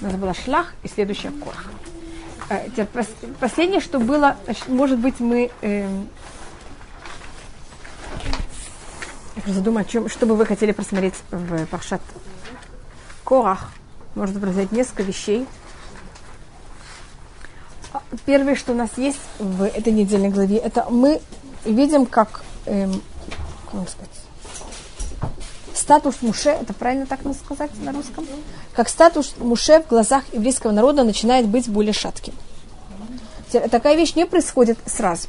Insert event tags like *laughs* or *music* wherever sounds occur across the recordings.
У нас шлах и следующая корах. Э, Последнее, что было, может быть, мы... эм, Я просто о чем, что бы вы хотели просмотреть в Паршат Корах. Можно просмотреть несколько вещей. А, Первое, что у нас есть в этой недельной главе, это мы видим, как, эм, как сказать, статус Муше, это правильно так надо сказать на русском, как статус Муше в глазах еврейского народа начинает быть более шатким. Теперь, Такая вещь не происходит сразу.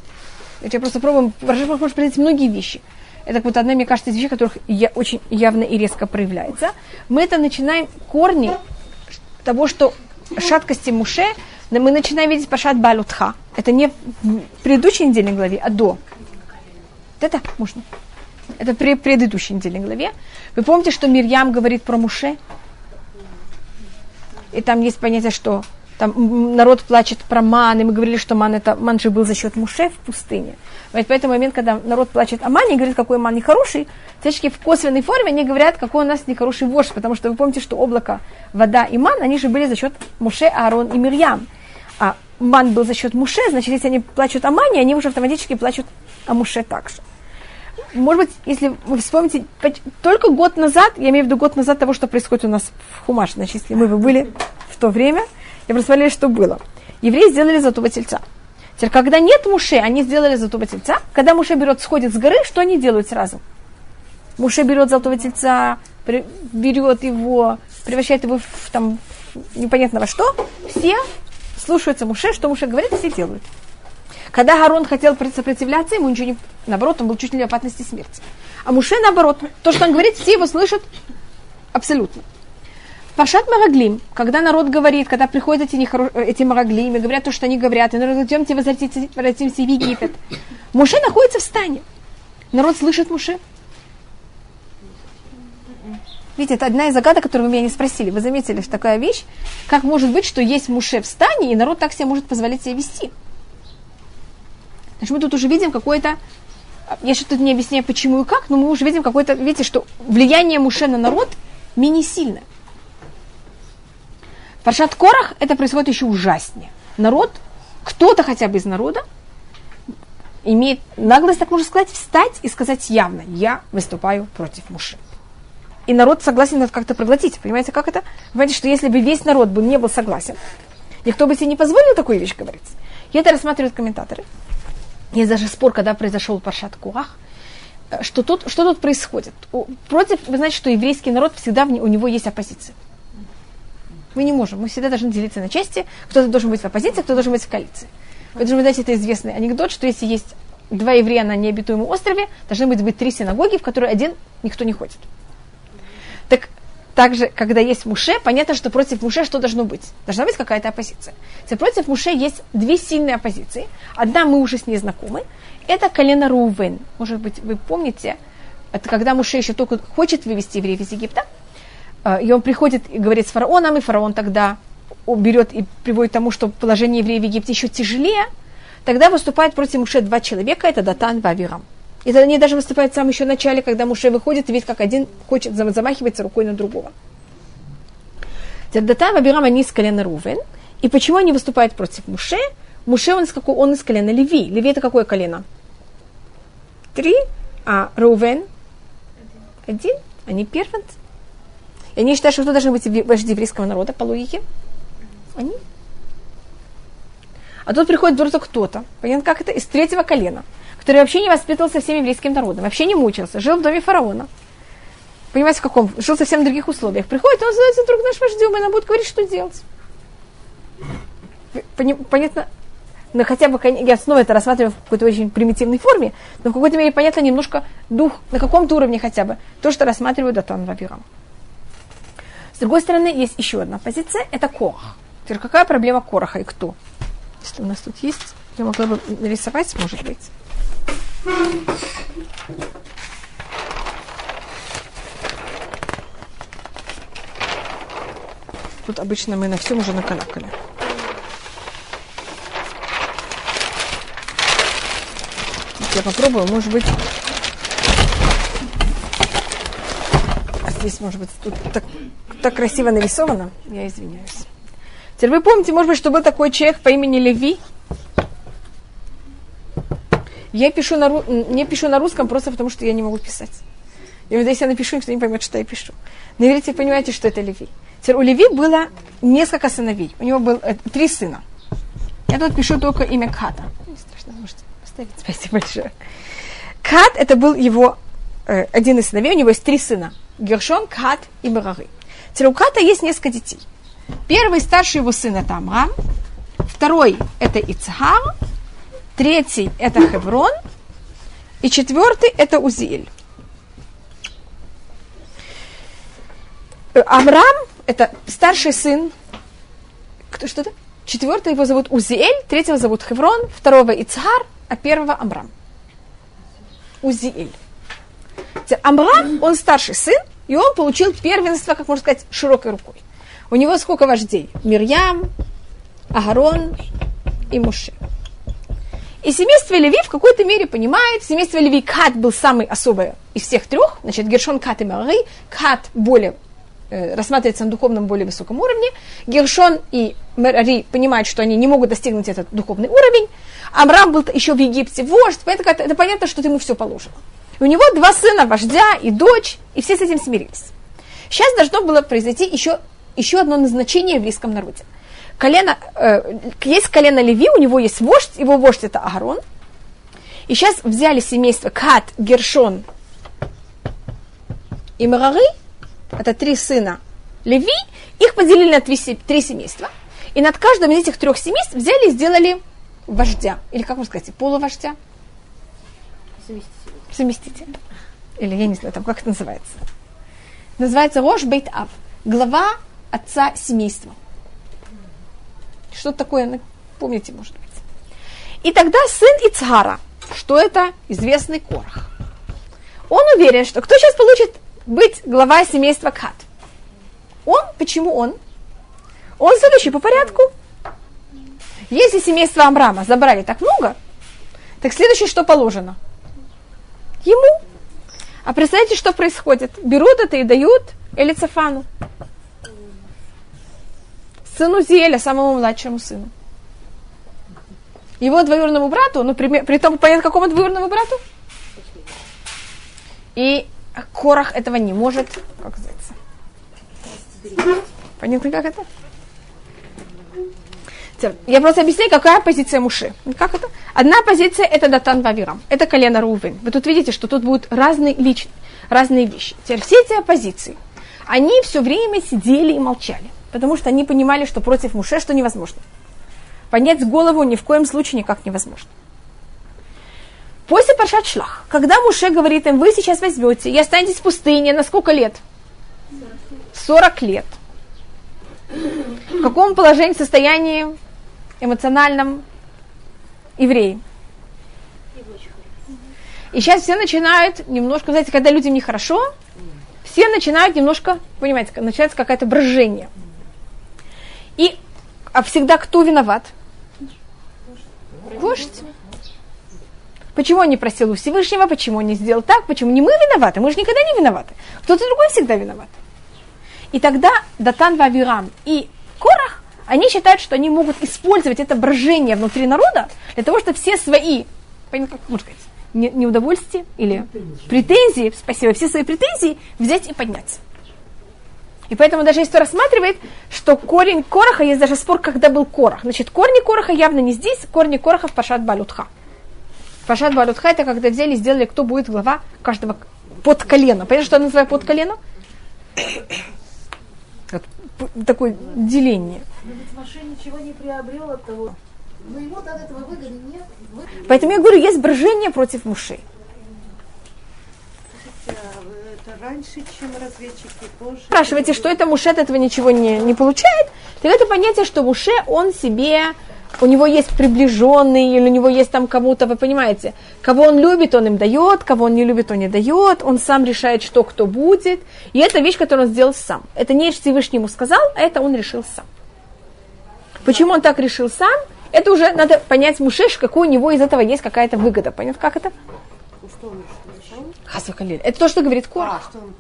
Я просто пробую, может произойти многие вещи. Это вот одна, мне кажется, из вещей, которых я очень явно и резко проявляется. Мы это начинаем корни того, что шаткости Муше, мы начинаем видеть пашат балутха. Это не в предыдущей недельной главе, а до. Это можно. Это при предыдущей недельной главе. Вы помните, что Мирьям говорит про Муше? И там есть понятие, что там народ плачет про ман, и мы говорили, что ман, это, ман же был за счет Муше в пустыне. Поэтому момент, когда народ плачет о мане и говорит, какой ман нехороший, всячески в косвенной форме они говорят, какой у нас нехороший вождь, потому что вы помните, что облако, вода и ман, они же были за счет Муше, Аарон и Мирьям. А ман был за счет Муше, значит, если они плачут о мане, они уже автоматически плачут о Муше также может быть, если вы вспомните, только год назад, я имею в виду год назад того, что происходит у нас в Хумаш, значит, если мы бы были в то время, я просто смотрели, что было. Евреи сделали золотого тельца. Теперь, когда нет Муше, они сделали золотого тельца. Когда Муше берет, сходит с горы, что они делают сразу? Муше берет золотого тельца, берет его, превращает его в там непонятно во что. Все слушаются Муше, что Муше говорит, все делают. Когда Гарон хотел сопротивляться, ему ничего не... Наоборот, он был чуть ли не в опасности смерти. А Муше, наоборот, то, что он говорит, все его слышат абсолютно. Пашат Мараглим, когда народ говорит, когда приходят эти, нехоро... эти Мараглимы, говорят то, что они говорят, и народ, идемте возвратимся, возвратимся в Египет. Муше находится в стане. Народ слышит Муше. Видите, это одна из загадок, которую вы меня не спросили. Вы заметили, что такая вещь, как может быть, что есть Муше в стане, и народ так себя может позволять себя вести. Значит, мы тут уже видим какое-то... Я сейчас тут не объясняю, почему и как, но мы уже видим какое-то... Видите, что влияние Муше на народ менее сильно. В Паршат Корах это происходит еще ужаснее. Народ, кто-то хотя бы из народа, имеет наглость, так можно сказать, встать и сказать явно, я выступаю против Муше. И народ согласен это как-то проглотить. Понимаете, как это? Понимаете, что если бы весь народ бы не был согласен, никто бы себе не позволил такую вещь говорить. И это рассматривают комментаторы. Есть даже спор, когда произошел Паршат Куах, э, что тут, что тут происходит. Против, вы знаете, что еврейский народ всегда у него есть оппозиция. Мы не можем, мы всегда должны делиться на части. Кто-то должен быть в оппозиции, кто должен быть в коалиции. Поэтому, вы знаете, это известный анекдот, что если есть два еврея на необитаемом острове, должны быть, быть три синагоги, в которые один никто не ходит. Так также, когда есть Муше, понятно, что против Муше что должно быть? Должна быть какая-то оппозиция. Теперь против Муше есть две сильные оппозиции. Одна мы уже с ней знакомы. Это колено Рувен. Может быть, вы помните, это когда Муше еще только хочет вывести евреев из Египта. э, И он приходит и говорит с фараоном, и фараон тогда берет и приводит к тому, что положение евреев в Египте еще тяжелее. Тогда выступает против Муше два человека, это Датан и Авирам. И тогда они даже выступают в самом еще начале, когда Муше выходит и видит, как один хочет зам- замахивается рукой на другого. Теперь Датан и Авирам, они из колена Рувен. И почему они выступают против Муше? Муше, он из, какого, он из колена Леви. Леви это какое колено? Три, а Рувен один, они первенцы. И они считают, что кто должны быть вожди еврейского народа по логике? Они. А тут приходит вдруг кто-то, понятно, как это, из третьего колена, который вообще не воспитывался всем еврейским народом, вообще не мучился, жил в доме фараона. Понимаете, в каком? Жил совсем в других условиях. Приходит, он становится вдруг наш вождем, и нам будет говорить, что делать. Понятно? Но хотя бы, я снова это рассматриваю в какой-то очень примитивной форме, но в какой-то мере понятно немножко дух, на каком-то уровне хотя бы, то, что рассматриваю Датан Вавирам. С другой стороны, есть еще одна позиция, это Корах. Теперь какая проблема Кораха и кто? Если у нас тут есть, я могла бы нарисовать, может быть. Тут обычно мы на всем уже накалякали. Я попробую, может быть... А здесь, может быть, тут так, так красиво нарисовано. Я извиняюсь. Теперь вы помните, может быть, что был такой человек по имени Леви? Я пишу на, не пишу на русском просто потому, что я не могу писать. И вот если я напишу, никто не поймет, что я пишу. На иврите понимаете, что это Леви. Теперь у Леви было несколько сыновей. У него было э, три сына. Я тут пишу только имя Ката. Не страшно, можете поставить. *laughs* Спасибо большое. Кат это был его э, один из сыновей. У него есть три сына. Гершон, Кат и Барары. Теперь у Ката есть несколько детей. Первый старший его сын это Амрам. Второй это Ицхар третий – это Хеврон, и четвертый – это Узиэль. Э, Амрам – это старший сын, кто что то Четвертый его зовут Узиэль, третьего зовут Хеврон, второго Ицхар, а первого Амрам. Узиэль. Амрам, он старший сын, и он получил первенство, как можно сказать, широкой рукой. У него сколько вождей? Мирьям, Агарон и Муше. И семейство Леви в какой-то мере понимает, семейство Леви Кат был самый особый из всех трех, значит, Гершон, Кат и Мары, Кат более э, рассматривается на духовном более высоком уровне, Гершон и Мари понимают, что они не могут достигнуть этот духовный уровень, Амрам был еще в Египте. Вождь, поэтому это, это понятно, что ему все положено. И у него два сына, вождя и дочь, и все с этим смирились. Сейчас должно было произойти еще, еще одно назначение в еврейском народе – колено, э, есть колено Леви, у него есть вождь, его вождь это Агарон. И сейчас взяли семейство Кат, Гершон и Марары, это три сына Леви, их поделили на три, три семейства. И над каждым из этих трех семейств взяли и сделали вождя. Или как можно сказать, полувождя? Заместитель. Заместитель. Или я не знаю, там как это называется. Называется Рош Бейт Ав. Глава отца семейства. Что такое, помните, может быть. И тогда сын Ицхара, что это известный Корах. Он уверен, что кто сейчас получит быть глава семейства Кат? Он, почему он? Он следующий по порядку. Если семейство Амрама забрали так много, так следующее что положено? Ему. А представьте, что происходит? Берут это и дают Элицефану сыну Зеля, самому младшему сыну. Его двоюродному брату, ну, при, при том, понятно, какому двоюродному брату? И Корах этого не может, как называется? Понятно, как это? Я просто объясняю, какая позиция Муши. Как это? Одна позиция – это Датан Вавирам, это колено Рувен. Вы тут видите, что тут будут разные, лич... разные вещи. Теперь все эти оппозиции, они все время сидели и молчали потому что они понимали, что против Муше что невозможно. Поднять голову ни в коем случае никак невозможно. После Паршат Шлах, когда Муше говорит им, вы сейчас возьмете и останетесь в пустыне на сколько лет? 40 лет. В каком положении, состоянии эмоциональном евреи? И сейчас все начинают немножко, знаете, когда людям нехорошо, все начинают немножко, понимаете, начинается какое-то брожение – и а всегда кто виноват? Вождь. Почему он не просил у Всевышнего, почему он не сделал так, почему не мы виноваты, мы же никогда не виноваты. Кто-то другой всегда виноват. И тогда Датан Вавирам и Корах, они считают, что они могут использовать это брожение внутри народа для того, чтобы все свои, как можно сказать, неудовольствия или претензии, спасибо, все свои претензии взять и поднять. И поэтому даже если рассматривает, что корень Короха, есть даже спор, когда был Корах. Значит, корни Короха явно не здесь, корни Короха в Пашат Балютха. Пашат Балютха это когда взяли и сделали, кто будет глава каждого под колено. Понятно, что я называю под колено? такое деление. Но ведь Маше ничего не приобрел от того. Но ему от этого выгоды нет. Поэтому я говорю, есть брожение против мушей раньше, чем разведчики, позже. Спрашиваете, что это Муше от этого ничего не, не получает? Так это понятие, что Муше, он себе, у него есть приближенный, или у него есть там кому-то, вы понимаете, кого он любит, он им дает, кого он не любит, он не дает, он сам решает, что кто будет. И это вещь, которую он сделал сам. Это не Всевышний ему сказал, а это он решил сам. Почему он так решил сам? Это уже надо понять Мушеш, какой у него из этого есть какая-то выгода. Понятно, как это? Что он решил? Хасвакалиль. Это то, что говорит Корах. А, что он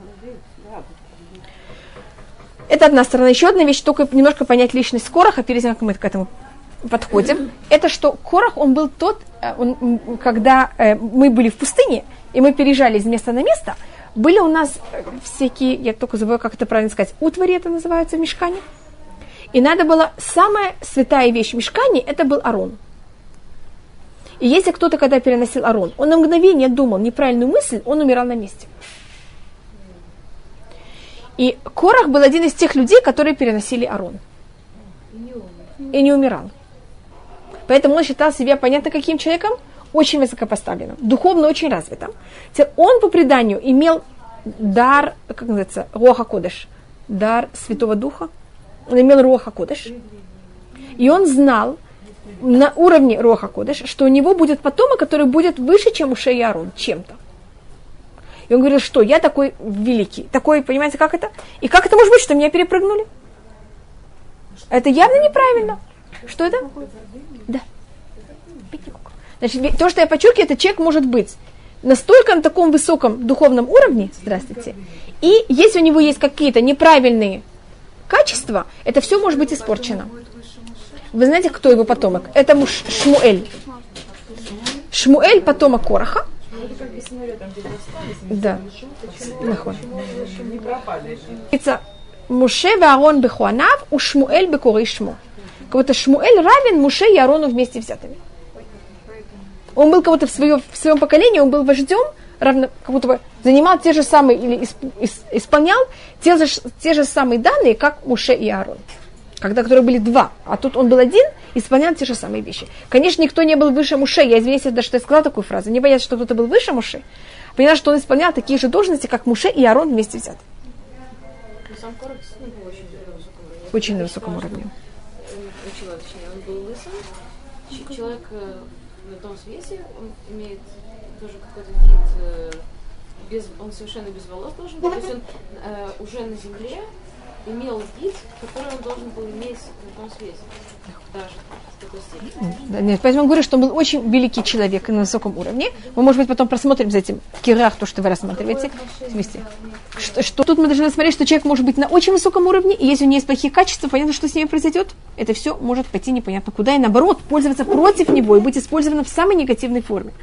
Это одна сторона. Еще одна вещь, только немножко понять личность Короха, перед тем, как мы к этому подходим. Это что Корах, он был тот, э, он, когда э, мы были в пустыне, и мы переезжали из места на место, были у нас э, всякие, я только забываю, как это правильно сказать, утвари это называется в мешкане. И надо было, самая святая вещь в мешкане, это был Арон. И если кто-то, когда переносил Арон, он на мгновение думал неправильную мысль, он умирал на месте. И Корах был один из тех людей, которые переносили Арон. И не умирал. Поэтому он считал себя, понятно, каким человеком? Очень высокопоставленным, духовно очень развитым. Он по преданию имел дар, как называется, Роха Кодыш, дар Святого Духа. Он имел Роха Кодыш. И он знал, на уровне Роха Кодыш, что у него будет потомок, который будет выше, чем у Шеи Арон, чем-то. И он говорил, что я такой великий, такой, понимаете, как это? И как это может быть, что меня перепрыгнули? Это явно неправильно. Что это? Да. Значит, то, что я подчеркиваю, это человек может быть настолько на таком высоком духовном уровне, здравствуйте, и если у него есть какие-то неправильные качества, это все может быть испорчено. Вы знаете, кто его потомок? Это муж Шмуэль. Шмуэль потомок Короха. Да. Это Муше Ваарон Бехуанав, у Шмуэль Бекоры Шму. Будто Шмуэль равен Муше и Аарону вместе взятыми. Он был будто в, свое, в своем поколении, он был вождем, равно, как будто бы занимал те же самые, или исполнял те же, те же самые данные, как Муше и Аарон когда которые были два, а тут он был один, исполнял те же самые вещи. Конечно, никто не был выше Муше. Я извиняюсь, даже что я сказала такую фразу. Не боясь, что кто-то был выше Муше. Поняла, что он исполнял такие же должности, как Муше и Арон вместе взяты. Очень на высоком уровне. Он был лысым. Человек э, на том свете, он имеет тоже какой-то вид, э, без, он совершенно без волос должен быть, то есть он э, уже на земле, имел вид, который он должен был иметь на том свете. Даже в такой степени. нет, поэтому говорю, что он был очень великий человек на высоком уровне. Мы, может быть, потом просмотрим за этим кирах, то, что вы рассматриваете вместе. Что, что тут мы должны смотреть, что человек может быть на очень высоком уровне, и если у него есть плохие качества, понятно, что с ним произойдет. Это все может пойти непонятно куда, и наоборот, пользоваться против него и быть использовано в самой негативной форме.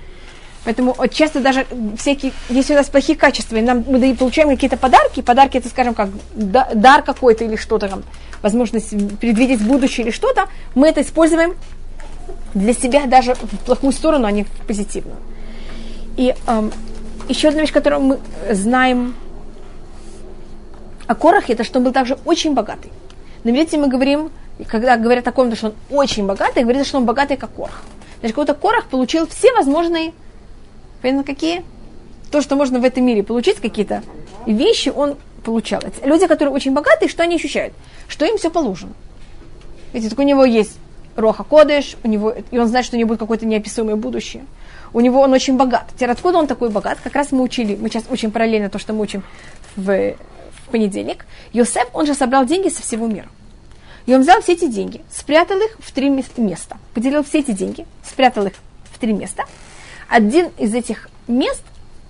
Поэтому часто даже всякие, если у нас плохие качества, и нам, мы получаем какие-то подарки, подарки это, скажем, как дар какой-то или что-то там, возможность предвидеть будущее или что-то, мы это используем для себя даже в плохую сторону, а не в позитивную. И эм, еще одна вещь, которую мы знаем о Корахе, это что он был также очень богатый. Но видите, мы говорим, когда говорят о ком-то, что он очень богатый, говорится, что он богатый, как Корах. Значит, какой-то Корах получил все возможные Понятно, какие? То, что можно в этом мире получить, какие-то вещи, он получал. Люди, которые очень богатые, что они ощущают? Что им все положено. Видите, так у него есть Роха Кодыш, у него, и он знает, что у него будет какое-то неописуемое будущее. У него он очень богат. Теперь откуда он такой богат? Как раз мы учили, мы сейчас учим параллельно то, что мы учим в, в понедельник. Йосеф, он же собрал деньги со всего мира. И он взял все эти деньги, спрятал их в три места. Поделил все эти деньги, спрятал их в три места – один из этих мест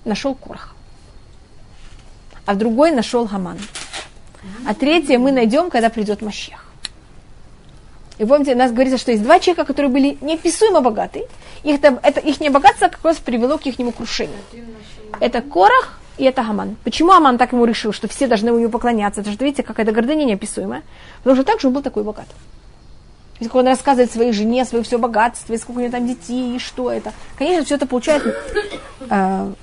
нашел Корх, а другой нашел Гаман. А третье мы найдем, когда придет Мащех. И помните, у нас говорится, что есть два человека, которые были неописуемо богаты. Их, это, это, их богатство как раз привело к их крушению. Это Корах и это Аман. Почему Аман так ему решил, что все должны ему поклоняться? Это же, видите, какая-то гордыня неописуемая. Потому что также он был такой богатый. Если он рассказывает своей жене, свое все богатство, и сколько у него там детей, и что это. Конечно, все это получает... Э,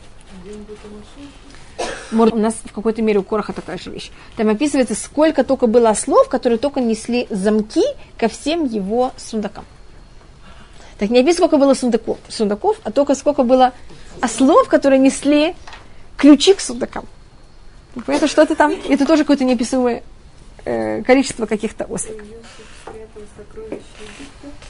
у нас в какой-то мере у Короха такая же вещь. Там описывается, сколько только было слов, которые только несли замки ко всем его сундакам. Так не описывается, сколько было сундаков, сундаков, а только сколько было ослов, которые несли ключи к сундакам. Понятно, что это там? Это тоже какое-то неописуемое э, количество каких-то осликов.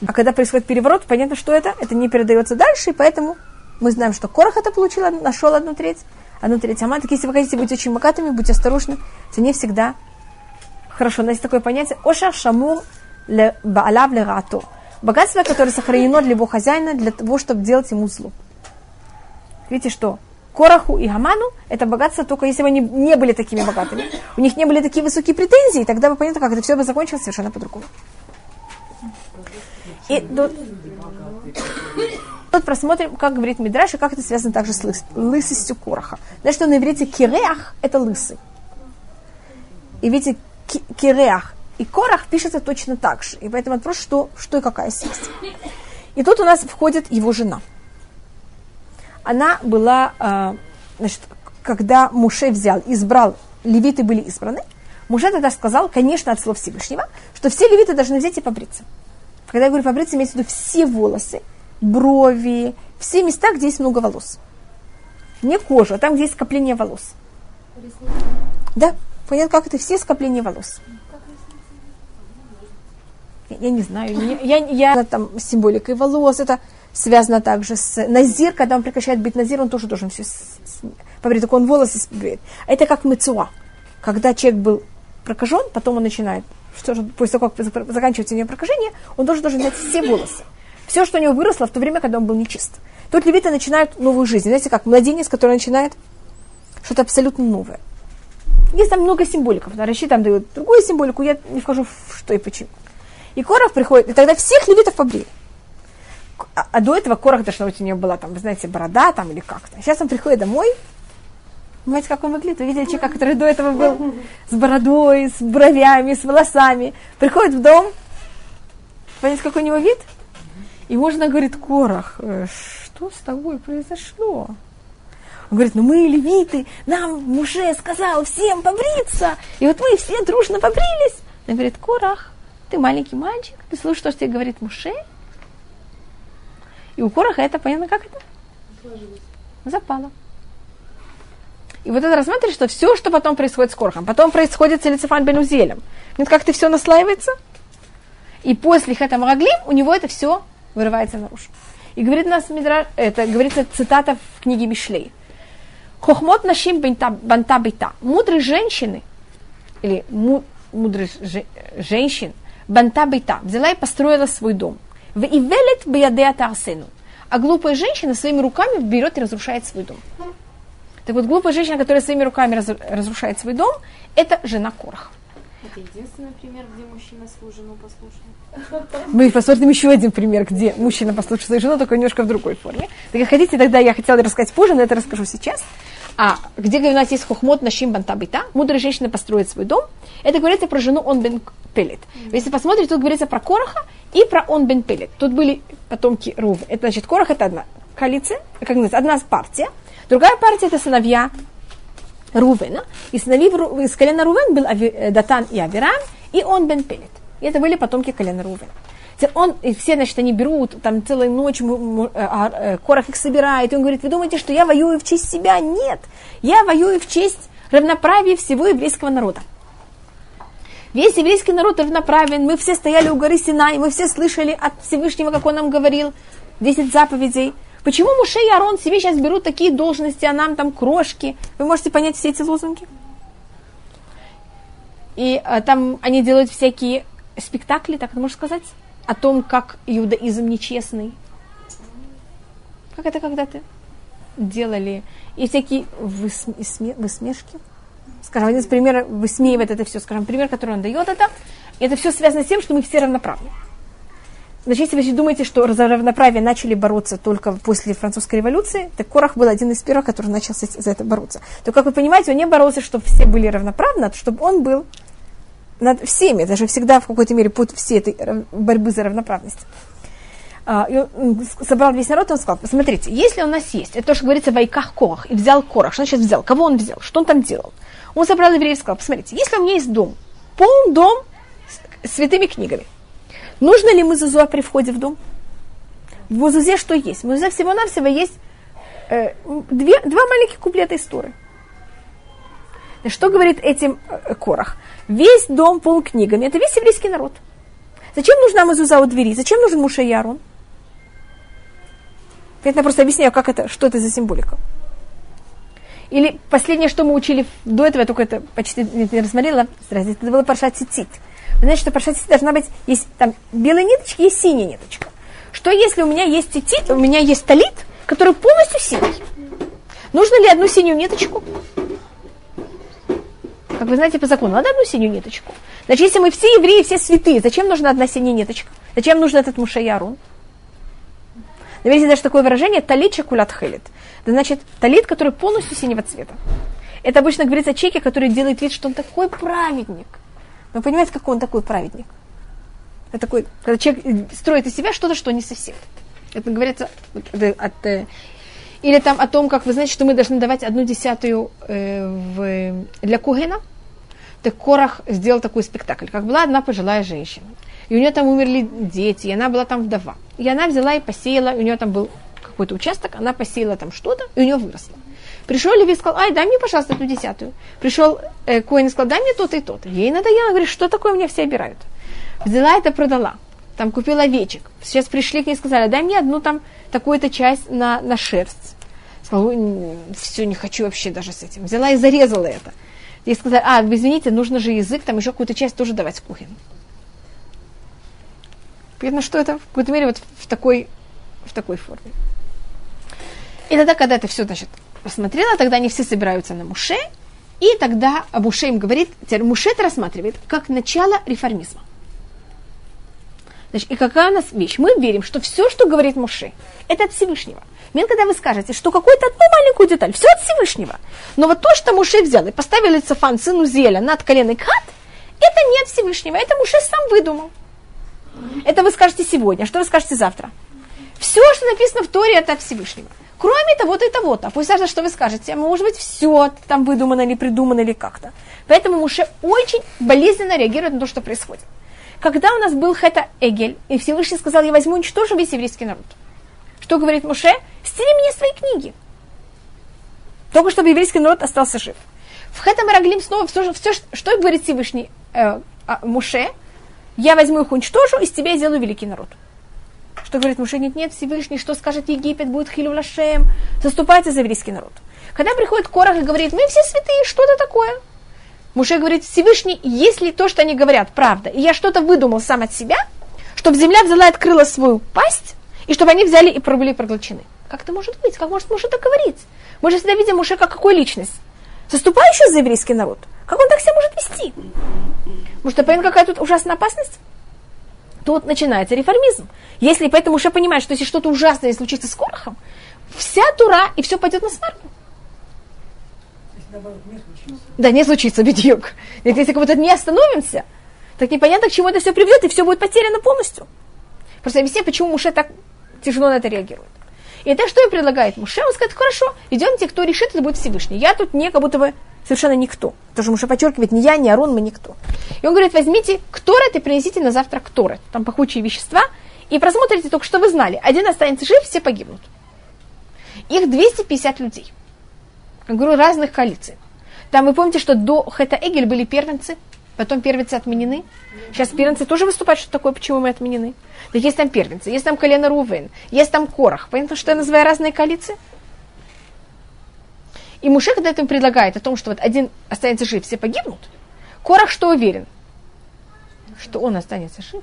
А когда происходит переворот, понятно, что это. Это не передается дальше, и поэтому мы знаем, что Корах это получил, нашел одну треть, одну треть Аман. Так если вы хотите быть очень богатыми, будьте осторожны, это не всегда хорошо. У нас есть такое понятие Оша Шамур ле Баалав ле Рато. Богатство, которое сохранено для его хозяина, для того, чтобы делать ему зло. Видите, что Кораху и Гаману это богатство только если бы они не были такими богатыми. У них не были такие высокие претензии, тогда бы понятно, как это все бы закончилось совершенно по-другому. И тут, тут просмотрим, как говорит Мидраш, и как это связано также с лыс, лысостью Короха. Значит, что на иврите киреах – это лысый. И видите, киреах и корах пишется точно так же. И поэтому вопрос, что, что и какая связь. И тут у нас входит его жена. Она была, э, значит, когда Муше взял, избрал, левиты были избраны, Муше тогда сказал, конечно, от слов Всевышнего, что все левиты должны взять и побриться. Когда я говорю побриться, имеется в виду все волосы, брови, все места, где есть много волос. Не кожа, а там, где есть скопление волос. Да, понятно, как это все скопления волос. Я, я не знаю, я, я, я там с символикой волос, это связано также с Назир, когда он прекращает быть Назир, он тоже должен все побрить, только он волосы бреет. Это как мецуа. Когда человек был прокажен, потом он начинает что же, после того, как заканчивается у него прокажение, он должен, должен взять все волосы. Все, что у него выросло в то время, когда он был нечист. Тут левиты начинают новую жизнь. Знаете, как младенец, который начинает что-то абсолютно новое. Есть там много символиков. Да, Раши там дают другую символику, я не вхожу в что и почему. И Корах приходит, и тогда всех левитов побрили. А, а до этого Корах быть у нее была там, вы знаете, борода там или как-то. Сейчас он приходит домой, Понимаете, как он выглядит? Вы видели человека, который до этого был с бородой, с бровями, с волосами. Приходит в дом, понимаете, какой у него вид? И можно говорит, Корах, э, что с тобой произошло? Он говорит, ну мы левиты, нам Муше сказал всем побриться. И вот мы все дружно побрились. Он говорит, Корах, ты маленький мальчик, ты слушаешь, что тебе говорит Муше? И у Кораха это, понятно, как это? Запало. И вот это рассматривает, что все, что потом происходит с Корхом, потом происходит с Элицефан бен Узелем. Вот как-то все наслаивается. И после Хэта Мараглим у него это все вырывается наружу. И говорит нас Мидра, это говорится цитата в книге Мишлей. Хохмот нашим банта бита. Мудрые женщины, или му, мудрые же, женщин, банта бита, взяла и построила свой дом. В ивелет биядея тарсену. А глупая женщина своими руками берет и разрушает свой дом. Так вот, глупая женщина, которая своими руками раз, разрушает свой дом, это жена Короха. Это единственный пример, где мужчина свою жену послушал. Мы посмотрим еще один пример, где мужчина послушал свою жену, только немножко в другой форме. Так как хотите, тогда я хотела рассказать позже, но это расскажу сейчас. А где у нас есть хохмот нашим бантабита, мудрая женщина построит свой дом, это говорится про жену он бен Пелет. Если посмотрите, тут говорится про Короха и про он бен Пелет. Тут были потомки Рув. Это значит, Корох это одна коалиция, как называется, одна партия, Другая партия это сыновья Рувена. И сыновей из колена Рувен был э, Датан и Авирам, и он Бен Пелет. И это были потомки колена Рувена. Он, и все, значит, они берут, там целую ночь э, а, э, Корах их собирает, и он говорит, вы думаете, что я воюю в честь себя? Нет, я воюю в честь равноправия всего еврейского народа. Весь еврейский народ равноправен, мы все стояли у горы Синай, мы все слышали от Всевышнего, как он нам говорил, 10 заповедей. Почему Муше и Арон себе сейчас берут такие должности, а нам там крошки? Вы можете понять все эти лозунги? И а, там они делают всякие спектакли, так можно сказать, о том, как иудаизм нечестный. Как это когда-то делали. И всякие высме, высмешки. Скажем, один из примеров высмеивает это все. Скажем, пример, который он дает, это, это все связано с тем, что мы все равноправны. Значит, если вы думаете, что за равноправие начали бороться только после французской революции, так Корах был один из первых, который начал за это бороться. То, как вы понимаете, он не боролся, чтобы все были равноправны, а чтобы он был над всеми, даже всегда в какой-то мере под все этой борьбы за равноправность. А, и он собрал весь народ, и он сказал, посмотрите, если у нас есть, это то, что говорится в Айках Корах, и взял Корах, что он сейчас взял, кого он взял, что он там делал? Он собрал евреев и сказал, посмотрите, если у меня есть дом, полный дом с святыми книгами, Нужно ли мезуза при входе в дом? В мезузе что есть? В мезузе всего-навсего есть э, две, два маленьких куплета истории. Что говорит этим э, Корах? Весь дом полон книгами. Это весь еврейский народ. Зачем нужна мезуза у двери? Зачем нужен Муше Ярон? Я просто объясняю, как это, что это за символика. Или последнее, что мы учили до этого, я только это почти не рассмотрела, это было Парша Цицит. Значит, что по должна быть, есть там белая ниточка, есть синяя ниточка. Что если у меня есть тетит, у меня есть талит, который полностью синий? Нужно ли одну синюю ниточку? Как вы знаете, по закону надо одну синюю ниточку. Значит, если мы все евреи, все святые, зачем нужна одна синяя ниточка? Зачем нужен этот и Арон? Есть даже такое выражение талит чекулят хелит. Это значит талит, который полностью синего цвета. Это обычно говорится о человеке, который делает вид, что он такой праведник. Вы понимаете, какой он такой праведник? Это такой, когда человек строит из себя что-то, что не совсем. Это говорится от, от, э, или там о том, как вы знаете, что мы должны давать одну десятую э, в, для Кугена. Так Корах сделал такой спектакль, как была одна пожилая женщина. И у нее там умерли дети, и она была там вдова. И она взяла и посеяла, у нее там был какой-то участок, она посеяла там что-то, и у нее выросло. Пришел Леви и сказал, ай, дай мне, пожалуйста, эту десятую. Пришел э, Коин и сказал, дай мне то-то и то-то. Ей надоело, говорит, что такое мне все обирают. Взяла это, продала. Там купила овечек. Сейчас пришли к ней и сказали, дай мне одну там такую-то часть на, на шерсть. Сказала, все, не хочу вообще даже с этим. Взяла и зарезала это. Ей сказали, а, извините, нужно же язык, там еще какую-то часть тоже давать в кухне. Понятно, что это в какой-то мере вот в такой, в такой форме. И тогда, когда это все, значит, посмотрела, тогда они все собираются на Муше, и тогда Муше им говорит, Муше это рассматривает как начало реформизма. Значит, и какая у нас вещь? Мы верим, что все, что говорит Муше, это от Всевышнего. Мен, когда вы скажете, что какую-то одну маленькую деталь, все от Всевышнего. Но вот то, что Муше взял и поставил Цафан, сыну Зеля, над коленой Кат, это не от Всевышнего, это Муше сам выдумал. Это вы скажете сегодня, что вы скажете завтра? Все, что написано в Торе, это от Всевышнего. Кроме того-то и того-то. Пусть даже что вы скажете, может быть, все там выдумано или придумано или как-то. Поэтому Муше очень болезненно реагирует на то, что происходит. Когда у нас был Хета Эгель, и Всевышний сказал, я возьму уничтожу весь еврейский народ. Что говорит Муше? Стели мне свои книги. Только чтобы еврейский народ остался жив. В Хета Мараглим снова все, все что говорит Всевышний э, а, Муше, я возьму их уничтожу, из тебя сделаю великий народ. Что говорит Муше, нет, нет, Всевышний, что скажет Египет, будет Хилю Лашем, заступается за еврейский народ. Когда приходит Корах и говорит, мы все святые, что это такое? Муше говорит, Всевышний, если то, что они говорят, правда, и я что-то выдумал сам от себя, чтобы земля взяла и открыла свою пасть, и чтобы они взяли и были проглочены. Как это может быть? Как может Муше так говорить? Мы же всегда видим Муше как какую личность? Заступающую за еврейский народ. Как он так себя может вести? Может, это какая тут ужасная опасность? Тут начинается реформизм. Если поэтому уже понимает, что если что-то ужасное случится с Корохом, вся Тура и все пойдет на смарку. Да, не случится, бедюк. Если как будто не остановимся, так непонятно, к чему это все приведет, и все будет потеряно полностью. Просто объясни, почему Муше так тяжело на это реагирует. И это что им предлагает Муше? Он скажет, хорошо, идемте, кто решит, это будет Всевышний. Я тут не как будто бы совершенно никто. Потому что Муше подчеркивает, ни я, ни Арон, мы никто. И он говорит, возьмите кторет и принесите на завтра кторет. Там пахучие вещества. И просмотрите только, что вы знали. Один останется жив, все погибнут. Их 250 людей. Я говорю, разных коалиций. Там вы помните, что до Хета Эгель были первенцы, потом первенцы отменены. Сейчас первенцы тоже выступают, что такое, почему мы отменены. Так есть там первенцы, есть там колено Рувен, есть там Корах. Понятно, что я называю разные коалиции? И Муше, когда это им предлагает о том, что вот один останется жив, все погибнут, Корах что уверен? Что он останется жив.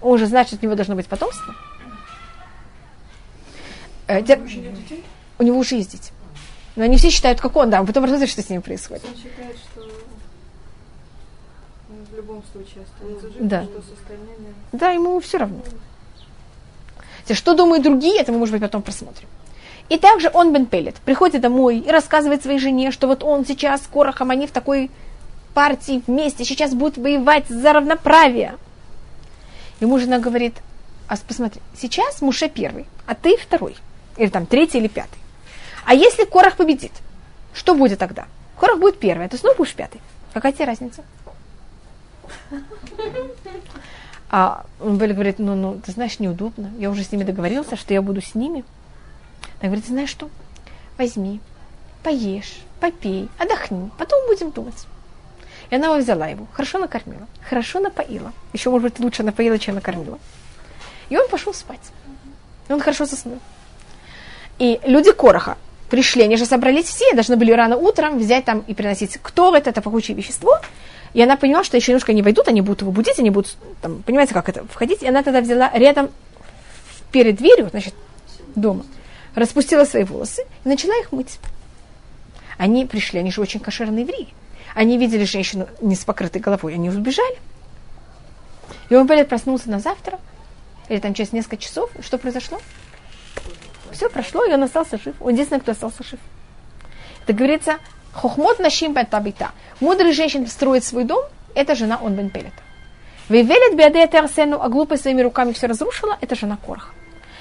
Он же значит, у него должно быть потомство. Э, у него уже есть дети. Но они все считают, как он, да, потом рассмотрим, что с ним происходит. Он считает, что в любом случае останется жив, да. что с остальными... Да, ему все равно. Что думают другие, это мы, может быть, потом просмотрим. И также он Бен Пелет приходит домой и рассказывает своей жене, что вот он сейчас с Корохом, они в такой партии вместе, сейчас будут воевать за равноправие. Ему жена говорит, а посмотри, сейчас Муше первый, а ты второй, или там третий или пятый. А если Корах победит, что будет тогда? Корах будет первый, а ты снова будешь пятый. Какая тебе разница? А он говорит, ну, ну, ты знаешь, неудобно. Я уже с ними договорился, что я буду с ними. Она говорит, знаешь что, возьми, поешь, попей, отдохни, потом будем думать. И она взяла его, хорошо накормила, хорошо напоила. Еще, может быть, лучше напоила, чем накормила. И он пошел спать. И он хорошо заснул. И люди Короха пришли, они же собрались все, должны были рано утром взять там и приносить, кто это, это пахучее вещество. И она поняла, что еще немножко не войдут, они будут его будить, они будут, там, понимаете, как это, входить. И она тогда взяла рядом, перед дверью, значит, дома, распустила свои волосы и начала их мыть. Они пришли, они же очень кошерные евреи. Они видели женщину не с покрытой головой, они убежали. И он Пелет проснулся на завтра, или там через несколько часов. Что произошло? Все прошло, и он остался жив. Он единственный, кто остался жив. Это говорится, хохмот нашим табита. Мудрый женщин строит свой дом, это жена он бен Пелета. Вейвелет биаде Арсену, а глупой своими руками все разрушила, это жена Корах.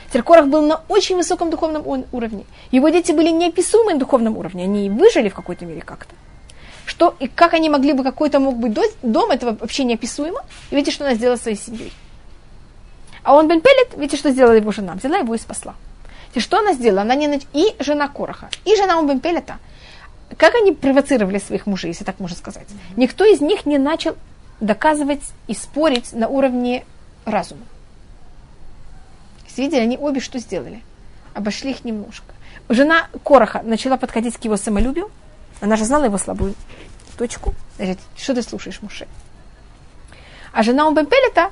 Теперь Корах был на очень высоком духовном уровне. Его дети были неописуемы на духовном уровне, они выжили в какой-то мере как-то. Что и как они могли бы, какой-то мог быть дом, этого вообще неописуемо. И видите, что она сделала своей семьей. А он Бен Пелет, видите, что сделала его жена? Взяла его и спасла. И что она сделала? Она не... И жена Короха, и жена он Бен Пелета. Как они провоцировали своих мужей, если так можно сказать? Никто из них не начал доказывать и спорить на уровне разума. Видели, они обе что сделали? Обошли их немножко. Жена Короха начала подходить к его самолюбию. Она же знала его слабую точку. Говорит, что ты слушаешь, Муше? А жена Умбемпелета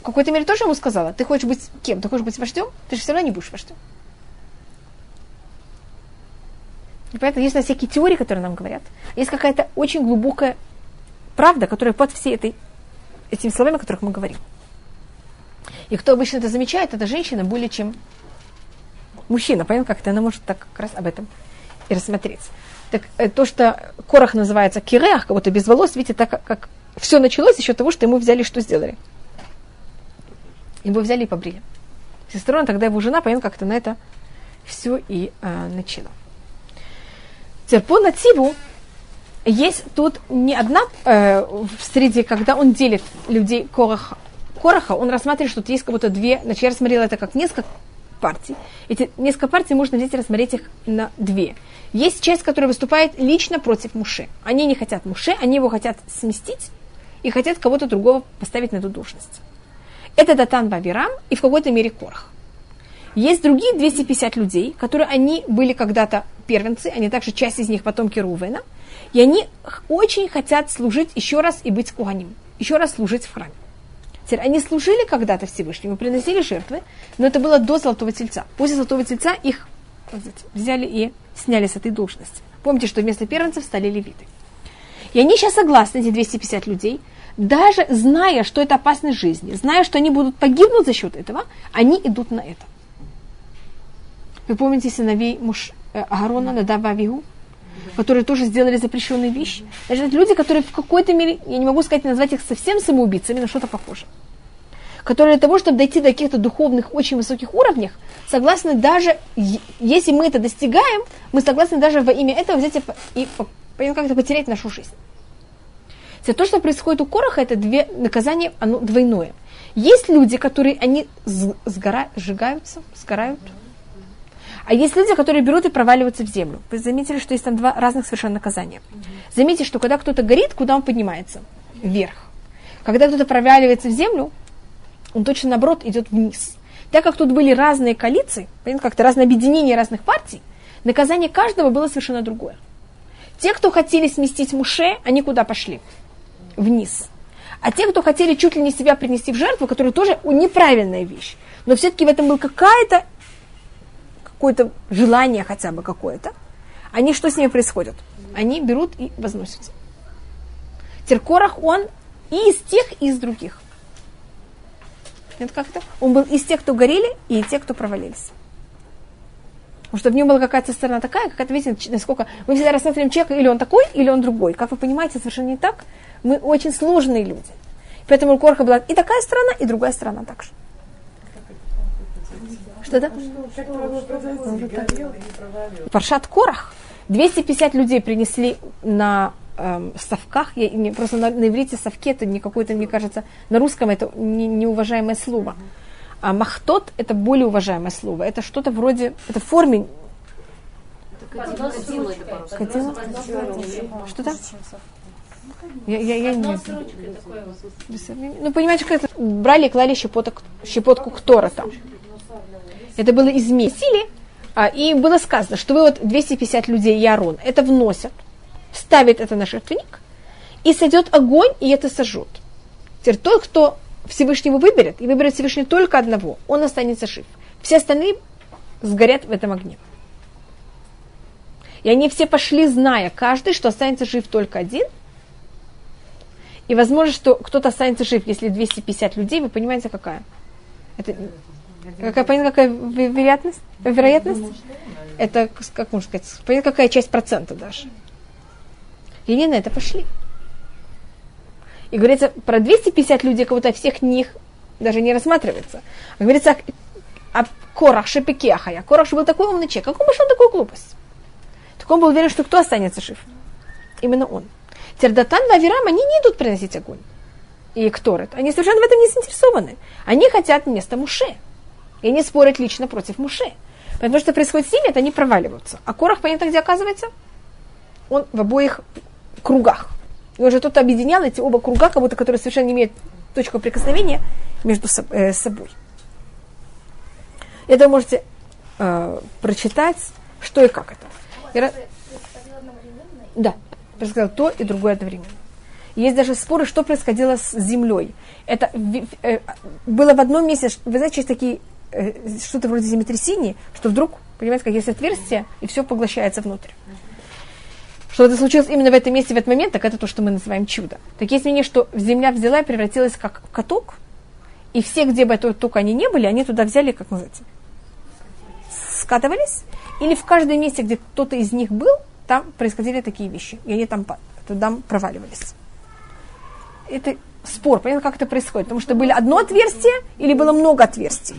в какой-то мере тоже ему сказала, ты хочешь быть кем? Ты хочешь быть вождем? Ты же все равно не будешь вождем. И поэтому есть на всякие теории, которые нам говорят. Есть какая-то очень глубокая правда, которая под всей этой, этими словами, о которых мы говорим. И кто обычно это замечает, это женщина более чем мужчина. Понятно, как-то она может так как раз об этом и рассмотреть. Так э, то, что Корах называется киреах, как будто без волос, видите, так как, все началось еще того, что ему взяли, что сделали. Его взяли и побрили. Сестрой, тогда его жена, понятно, как-то на это все и э, начала. Теперь по нативу есть тут не одна э, среди, когда он делит людей Короха, Короха, он рассматривает, что тут есть как будто две, значит, я рассмотрела это как несколько партий. Эти несколько партий можно и рассмотреть их на две. Есть часть, которая выступает лично против Муше. Они не хотят Муше, они его хотят сместить и хотят кого-то другого поставить на эту должность. Это Датан Бавирам и в какой-то мере Корах. Есть другие 250 людей, которые они были когда-то первенцы, они также часть из них потомки Рувена, и они очень хотят служить еще раз и быть куаним, еще раз служить в храме. Теперь они служили когда-то Всевышнему, приносили жертвы, но это было до Золотого Тельца. После Золотого Тельца их взяли и сняли с этой должности. Помните, что вместо первенцев стали левиты. И они сейчас согласны, эти 250 людей, даже зная, что это опасность жизни, зная, что они будут погибнуть за счет этого, они идут на это. Вы помните сыновей муж э, Агарона, Надава Авигу, которые тоже сделали запрещенные вещи? Значит, это люди, которые в какой-то мере, я не могу сказать, назвать их совсем самоубийцами, но что-то похоже. Которые для того, чтобы дойти до каких-то духовных, очень высоких уровнях, согласны даже, если мы это достигаем, мы согласны даже во имя этого взять и, и как-то потерять нашу жизнь. Все то, что происходит у Короха, это две наказания, оно двойное. Есть люди, которые, они сгора, сжигаются, сгорают, а есть люди, которые берут и проваливаются в землю. Вы заметили, что есть там два разных совершенно наказания. Заметьте, что когда кто-то горит, куда он поднимается? Вверх. Когда кто-то проваливается в землю, он точно наоборот идет вниз. Так как тут были разные коалиции, как-то разные объединения разных партий, наказание каждого было совершенно другое. Те, кто хотели сместить Муше, они куда пошли? Вниз. А те, кто хотели чуть ли не себя принести в жертву, которая тоже неправильная вещь, но все-таки в этом была какая-то какое-то желание хотя бы какое-то, они что с ними происходит? Они берут и возносятся. Теркорах он и из тех, и из других. Это как то Он был из тех, кто горели, и из тех, кто провалились. Потому что в нем была какая-то сторона такая, какая-то, видите, насколько... Мы всегда рассматриваем человека, или он такой, или он другой. Как вы понимаете, совершенно не так. Мы очень сложные люди. Поэтому у Корха была и такая сторона, и другая сторона также. Что да? Паршат Корах. 250 людей принесли на эм, совках, я, не, просто на, на иврите совки это не какое-то, мне кажется, на русском это не, неуважаемое слово. А махтот это более уважаемое слово. Это что-то вроде, это форме. Кадила? Что-то? Я, я, я не... Ну, понимаете, как это? Брали и клали щепоток, щепотку к там. Это было из сили, а, и было сказано, что вы вот 250 людей Ярон это вносят, ставят это на жертвенник, и сойдет огонь, и это сожжет. Теперь тот, кто Всевышнего выберет, и выберет Всевышний только одного, он останется жив. Все остальные сгорят в этом огне. И они все пошли, зная каждый, что останется жив только один. И возможно, что кто-то останется жив, если 250 людей, вы понимаете, какая? Это, какая, понятно, какая вероятность? вероятность? Это, как можно сказать, понятно, какая часть процента даже. И они на это пошли. И говорится, про 250 людей, кого-то всех них даже не рассматривается. А говорится о, о Корах Шепекехая. Корах был такой умный человек. Как он пошел такую глупость? Так он был уверен, что кто останется жив? Именно он. Тердатан и Авирам, они не идут приносить огонь. И Кторет. Они совершенно в этом не заинтересованы. Они хотят вместо Муше. И они спорят лично против Муше. Потому что происходит с ними, это они проваливаются. А Корах, понятно, где оказывается? Он в обоих кругах. И он же тут объединял эти оба круга, как будто которые совершенно не имеют точку прикосновения между э, собой. Это вы можете э, прочитать, что и как это. И, да, происходило то и другое одновременно. Есть даже споры, что происходило с землей. Это э, было в одном месте, вы знаете, есть такие что-то вроде землетрясений, что вдруг, понимаете, как есть отверстие, и все поглощается внутрь что это случилось именно в этом месте, в этот момент, так это то, что мы называем чудо. Так есть мнение, что земля взяла и превратилась как в каток, и все, где бы это только они не были, они туда взяли, как называется, скатывались, или в каждом месте, где кто-то из них был, там происходили такие вещи, и они там туда проваливались. Это спор, понятно, как это происходит, потому что было одно отверстие или было много отверстий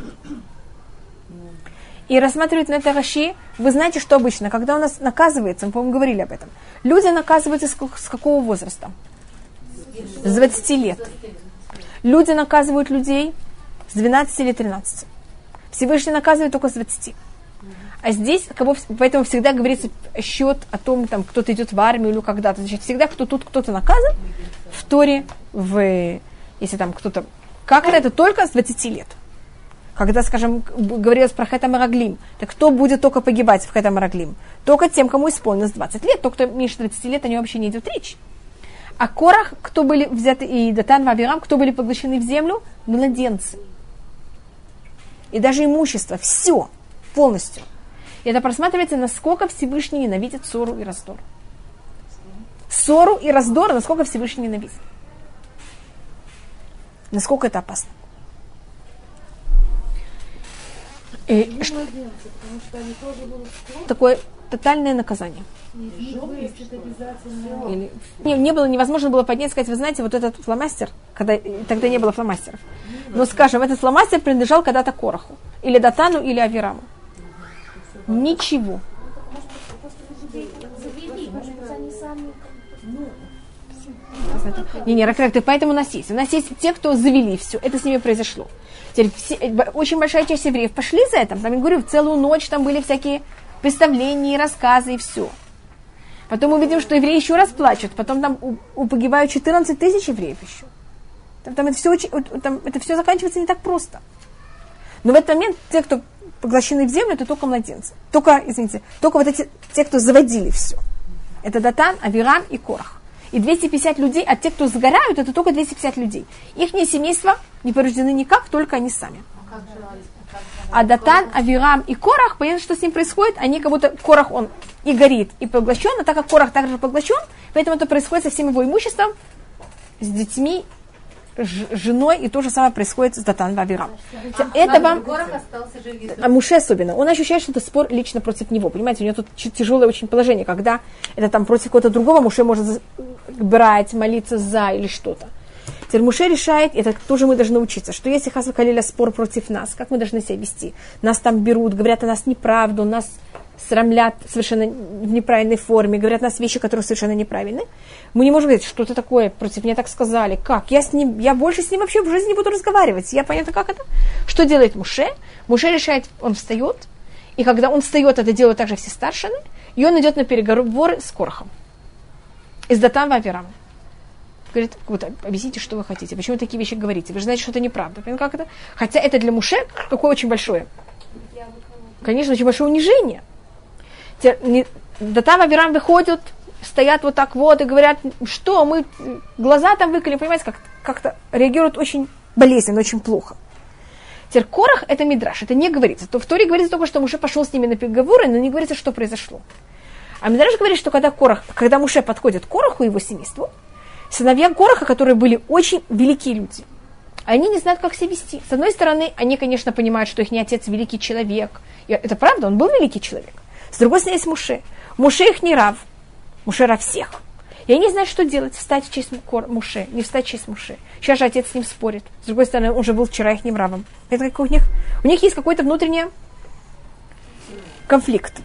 и рассматривать на это Раши, вы знаете, что обычно, когда у нас наказывается, мы, по-моему, говорили об этом, люди наказываются с, с какого возраста? С 20 лет. Люди наказывают людей с 12 или 13. Всевышний наказывает только с 20. А здесь, кого, поэтому всегда говорится счет о том, там, кто-то идет в армию или когда-то. Значит, всегда кто тут кто-то наказан в Торе, в, если там кто-то... Как это? Только с 20 лет когда, скажем, говорилось про Хета Мараглим, так кто будет только погибать в Хета Мараглим? Только тем, кому исполнилось 20 лет. Только кто меньше 30 лет, о нем вообще не идет речь. А Корах, кто были взяты, и Датан, Вавирам, кто были поглощены в землю? Младенцы. И даже имущество, все, полностью. Это просматривается, насколько Всевышний ненавидит ссору и раздор. Ссору и раздор, насколько Всевышний ненавидит. Насколько это опасно. И что... Такое тотальное наказание. Или... Не, не было невозможно было поднять и сказать, вы знаете, вот этот фломастер, когда тогда не было фломастеров. Но, скажем, этот фломастер принадлежал когда-то Короху, или Датану, или Авираму. Ничего. Не, не, ракректы, поэтому у нас есть. У нас есть те, кто завели все. Это с ними произошло. Теперь все, очень большая часть евреев пошли за этим. Там, я говорю, целую ночь там были всякие представления, рассказы и все. Потом мы видим, что евреи еще раз плачут. Потом там у погибают 14 тысяч евреев еще. Там, там, это все очень, там это все заканчивается не так просто. Но в этот момент те, кто поглощены в землю, это только младенцы. Только, извините, только вот эти, те, кто заводили все. Это Датан, Авирам и Корах и 250 людей, а те, кто сгорают, это только 250 людей. Их семейства не порождены никак, только они сами. А Датан, Авирам и Корах, понятно, что с ним происходит, они как будто Корах, он и горит, и поглощен, а так как Корах также поглощен, поэтому это происходит со всем его имуществом, с детьми женой, и то же самое происходит с Датан Вавирам. А, это вам... А Муше особенно. Он ощущает, что это спор лично против него. Понимаете, у него тут тяжелое очень положение, когда это там против кого-то другого Муше может брать, молиться за или что-то. Теперь Муше решает, это тоже мы должны учиться, что если Хасва Калиля спор против нас, как мы должны себя вести? Нас там берут, говорят о нас неправду, нас срамлят совершенно в неправильной форме, говорят нас вещи, которые совершенно неправильны. Мы не можем говорить, что-то такое против меня так сказали. Как? Я, с ним, я больше с ним вообще в жизни не буду разговаривать. Я понятно, как это? Что делает Муше? Муше решает, он встает, и когда он встает, это делают также все старшины, и он идет на переговоры с Корохом. Из Датан Вавирам. Говорит, вот объясните, что вы хотите. Почему вы такие вещи говорите? Вы же знаете, что это неправда. Понимаете, как это? Хотя это для Муше какое очень большое. Конечно, очень большое унижение. Датан Вавирам выходят, стоят вот так вот и говорят, что мы глаза там выколи, понимаете, как- как-то реагируют очень болезненно, очень плохо. Теперь Корах это Мидраш, это не говорится. То в Торе говорится только, что Муше пошел с ними на переговоры, но не говорится, что произошло. А Мидраш говорит, что когда, Корах, когда Муше подходит к Кораху и его семейству, сыновья Кораха, которые были очень великие люди, они не знают, как себя вести. С одной стороны, они, конечно, понимают, что их не отец великий человек. И это правда, он был великий человек. С другой стороны, есть Муше. Муше их не рав. Муше рав всех. И они знают, что делать, встать в честь Муше, не встать в честь Муше. Сейчас же отец с ним спорит. С другой стороны, он же был вчера их равом. Это как у них, у них есть какой-то внутренний конфликт.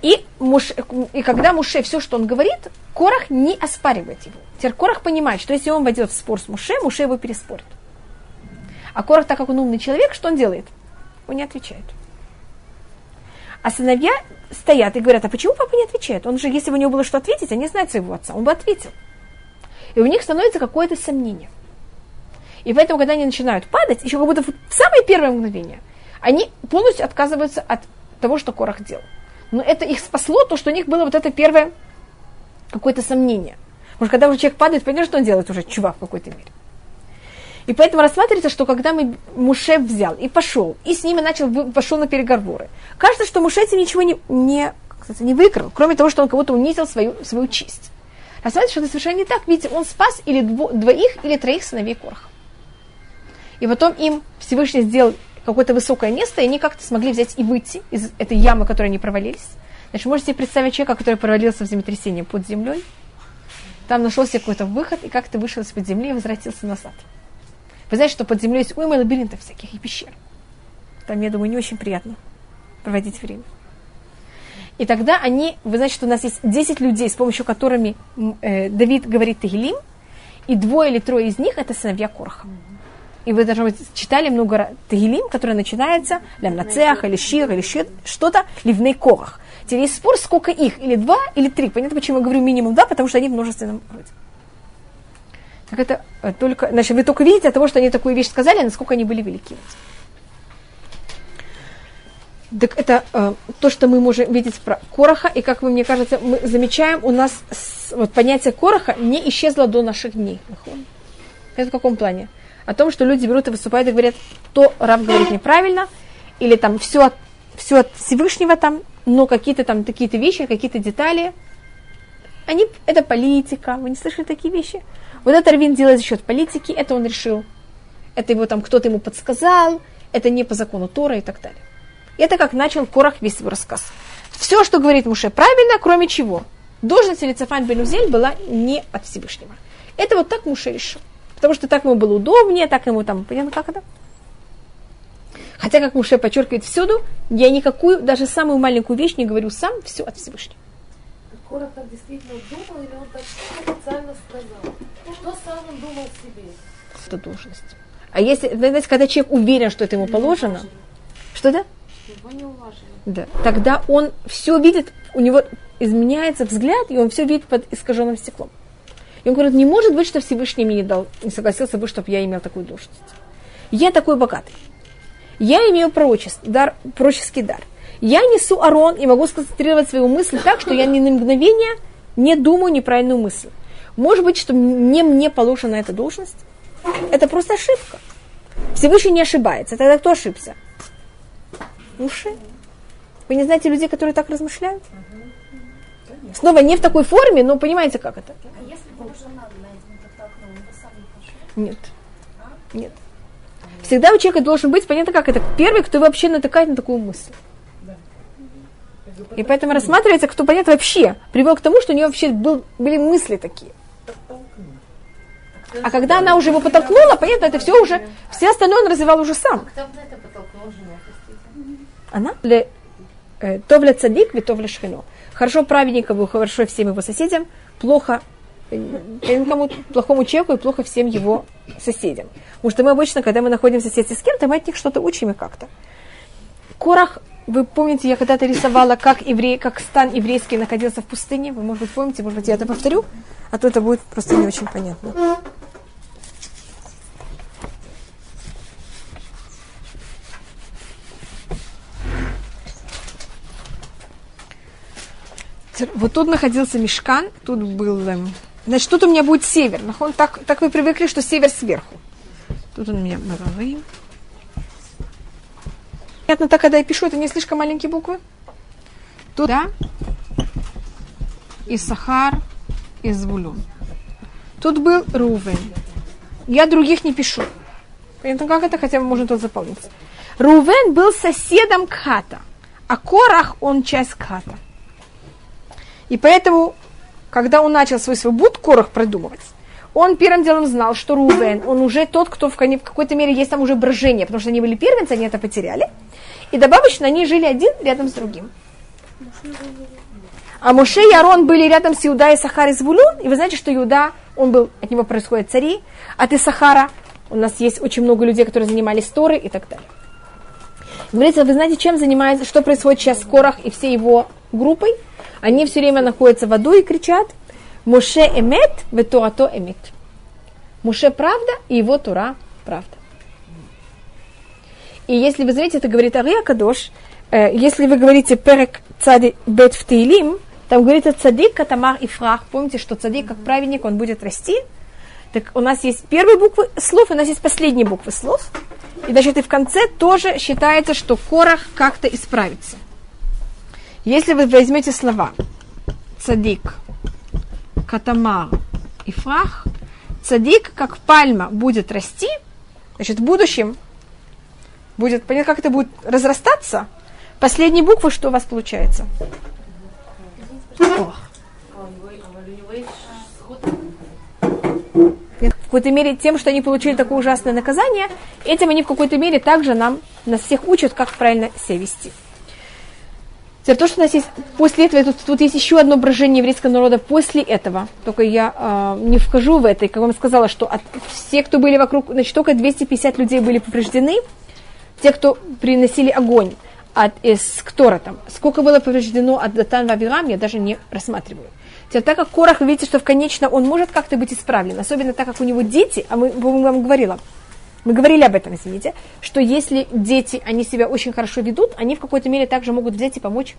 И, Муше, и когда Муше все, что он говорит, Корах не оспаривает его. Теперь Корах понимает, что если он войдет в спор с Муше, Муше его переспорит. А Корах, так как он умный человек, что он делает? Он не отвечает. А сыновья стоят и говорят, а почему папа не отвечает? Он же, если бы у него было что ответить, они знают своего отца, он бы ответил. И у них становится какое-то сомнение. И поэтому, когда они начинают падать, еще как будто в самое первое мгновение, они полностью отказываются от того, что Корах делал. Но это их спасло, то, что у них было вот это первое какое-то сомнение. Потому что когда уже человек падает, понимаешь, что он делает уже, чувак в какой-то мере. И поэтому рассматривается, что когда мы Муше взял и пошел, и с ними начал, пошел на переговоры, кажется, что Муше этим ничего не, не, кстати, не выиграл, кроме того, что он кого-то унизил свою, свою честь. Рассматривается, что это совершенно не так. Видите, он спас или дво, двоих, или троих сыновей Короха. И потом им Всевышний сделал какое-то высокое место, и они как-то смогли взять и выйти из этой ямы, в которой они провалились. Значит, можете представить человека, который провалился в землетрясении под землей, там нашелся какой-то выход, и как-то вышел из-под земли и возвратился назад. Вы знаете, что под землей есть уйма лабиринтов всяких и пещер. Там, я думаю, не очень приятно проводить время. И тогда они, вы знаете, что у нас есть 10 людей, с помощью которыми э, Давид говорит Тагилим, и двое или трое из них это сыновья Короха. И вы даже читали много Тагилим, который начинается Лямнацеах, или Шир, или что-то, Ливней Корах. Теперь есть спор, сколько их, или два, или три. Понятно, почему я говорю минимум два, потому что они в множественном роде. Так это э, только, значит, вы только видите от того, что они такую вещь сказали, насколько они были велики. Так это э, то, что мы можем видеть про Короха, и как вы, мне кажется, мы замечаем, у нас с, вот, понятие Короха не исчезло до наших дней. Это в каком плане? О том, что люди берут и выступают и говорят, то раб говорит неправильно, или там все от, все от Всевышнего там, но какие-то там такие-то вещи, какие-то детали, они, это политика, вы не слышали такие вещи? Вот это Равин делает за счет политики, это он решил. Это его там кто-то ему подсказал, это не по закону Тора и так далее. Это как начал Корах весь свой рассказ. Все, что говорит Муше, правильно, кроме чего. Должность Лицефан Бенузель была не от Всевышнего. Это вот так Муше решил. Потому что так ему было удобнее, так ему там, понятно, как это? Хотя, как Муше подчеркивает всюду, я никакую, даже самую маленькую вещь не говорю сам, все от Всевышнего. Корах так действительно думал, или он так специально сказал? Что сам он думал себе? Это должность. А если, знаете, когда человек уверен, что это ему положено, что да? Его не уважили. Да. Тогда он все видит, у него изменяется взгляд, и он все видит под искаженным стеклом. И он говорит, не может быть, что Всевышний мне не дал, не согласился бы, чтобы я имел такую должность. Я такой богатый. Я имею пророческий дар, пророческий дар. Я несу арон и могу сконцентрировать свою мысль так, что я ни на мгновение не думаю неправильную мысль. Может быть, что не мне положена эта должность? Это просто ошибка. Всевышний не ошибается. Тогда кто ошибся? Уши. Вы не знаете людей, которые так размышляют? Снова не в такой форме, но понимаете, как это? А если бы жена Нет. Нет. Всегда у человека должен быть, понятно, как это первый, кто вообще натыкает на такую мысль. И поэтому рассматривается, кто, понятно, вообще привел к тому, что у нее вообще был, были мысли такие. А когда она уже его подтолкнула, понятно, это все уже, все остальное он развивал уже сам. Кто это жену, Она? Э, товля цадик, ви товля шхину. Хорошо праведнику, хорошо всем его соседям, плохо э, кому плохому человеку и плохо всем его соседям. Потому что мы обычно, когда мы находимся в соседстве с кем-то, мы от них что-то учим и как-то. Корах, вы помните, я когда-то рисовала, как, еврей, как стан еврейский находился в пустыне. Вы, может быть, помните, может быть, я это повторю, а то это будет просто не очень понятно. Вот тут находился мешкан, тут был... Эм, значит, тут у меня будет север. Так, так вы привыкли, что север сверху. Тут у меня боровые. Понятно, так, когда я пишу, это не слишком маленькие буквы? Туда. И Сахар, и Звулун. Тут был Рувен. Я других не пишу. Понятно, как это? Хотя бы можно тут заполнить. Рувен был соседом Кхата, а Корах, он часть Кхата. И поэтому, когда он начал свой свобод Корах продумывать, он первым делом знал, что Рувен, он уже тот, кто в, какой-то мере есть там уже брожение, потому что они были первенцы, они это потеряли. И добавочно они жили один рядом с другим. А Моше и Арон были рядом с Иуда и Сахар и Звулун, и вы знаете, что Иуда, он был, от него происходят цари, а ты Сахара, у нас есть очень много людей, которые занимались Торы и так далее. Говорится, вы знаете, чем занимается, что происходит сейчас с Корах и всей его группой? Они все время находятся в аду и кричат, Моше эмет, ветуато эмет. Моше правда, и его Тура правда. И если вы знаете, это говорит Ария Кадош, э, если вы говорите перек цади бет в Тейлим, там говорится цадик, катамар и фрах. Помните, что цадик, как праведник, он будет расти. Так у нас есть первые буквы слов, у нас есть последние буквы слов. И значит, и в конце тоже считается, что Корах как-то исправится. Если вы возьмете слова цадик, катамар и фрах, цадик, как пальма, будет расти, значит, в будущем будет, понятно, как это будет разрастаться, последние буквы, что у вас получается? В какой-то мере тем, что они получили такое ужасное наказание, этим они в какой-то мере также нам, нас всех учат, как правильно себя вести. Теперь то, что у нас есть после этого, тут, тут есть еще одно брожение еврейского народа после этого. Только я э, не вхожу в это. И как вам сказала, что от все, кто были вокруг, значит, только 250 людей были повреждены. Те, кто приносили огонь от, из Ктора там. Сколько было повреждено от Датан Вавирам, я даже не рассматриваю. Теперь, так как Корах, видите, что в конечно он может как-то быть исправлен, особенно так как у него дети, а мы, мы вам говорила, мы говорили об этом, извините, что если дети, они себя очень хорошо ведут, они в какой-то мере также могут взять и помочь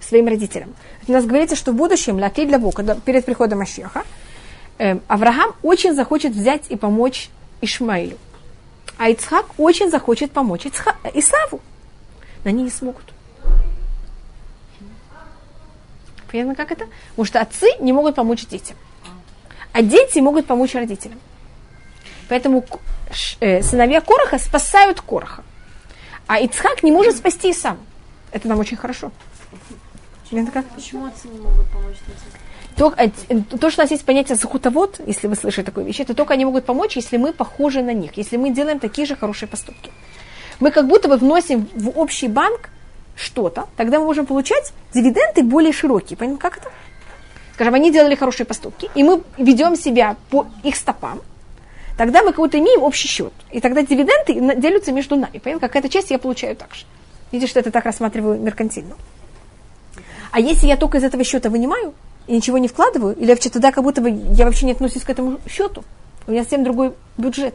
своим родителям. У нас говорится, что в будущем, для для когда перед приходом Машеха, э, Авраам очень захочет взять и помочь Ишмаилю. А Ицхак очень захочет помочь Ицха, Исаву. Но они не смогут. Понятно, как это? Потому что отцы не могут помочь детям. А дети могут помочь родителям. Поэтому э, сыновья Короха спасают Короха. А Ицхак не может спасти и сам. Это нам очень хорошо. Как? Почему отцы не могут помочь детям? То, э, то, что у нас есть понятие захутовод, если вы слышали такую вещь, это только они могут помочь, если мы похожи на них, если мы делаем такие же хорошие поступки. Мы как будто бы вносим в общий банк что-то, тогда мы можем получать дивиденды более широкие. Понимаете, как это? Скажем, они делали хорошие поступки, и мы ведем себя по их стопам, тогда мы кого-то имеем общий счет. И тогда дивиденды делятся между нами. Понимаете, какая-то часть я получаю также. Видите, что это так рассматриваю меркантильно. А если я только из этого счета вынимаю и ничего не вкладываю, или вообще тогда как будто бы я вообще не отношусь к этому счету, у меня совсем другой бюджет.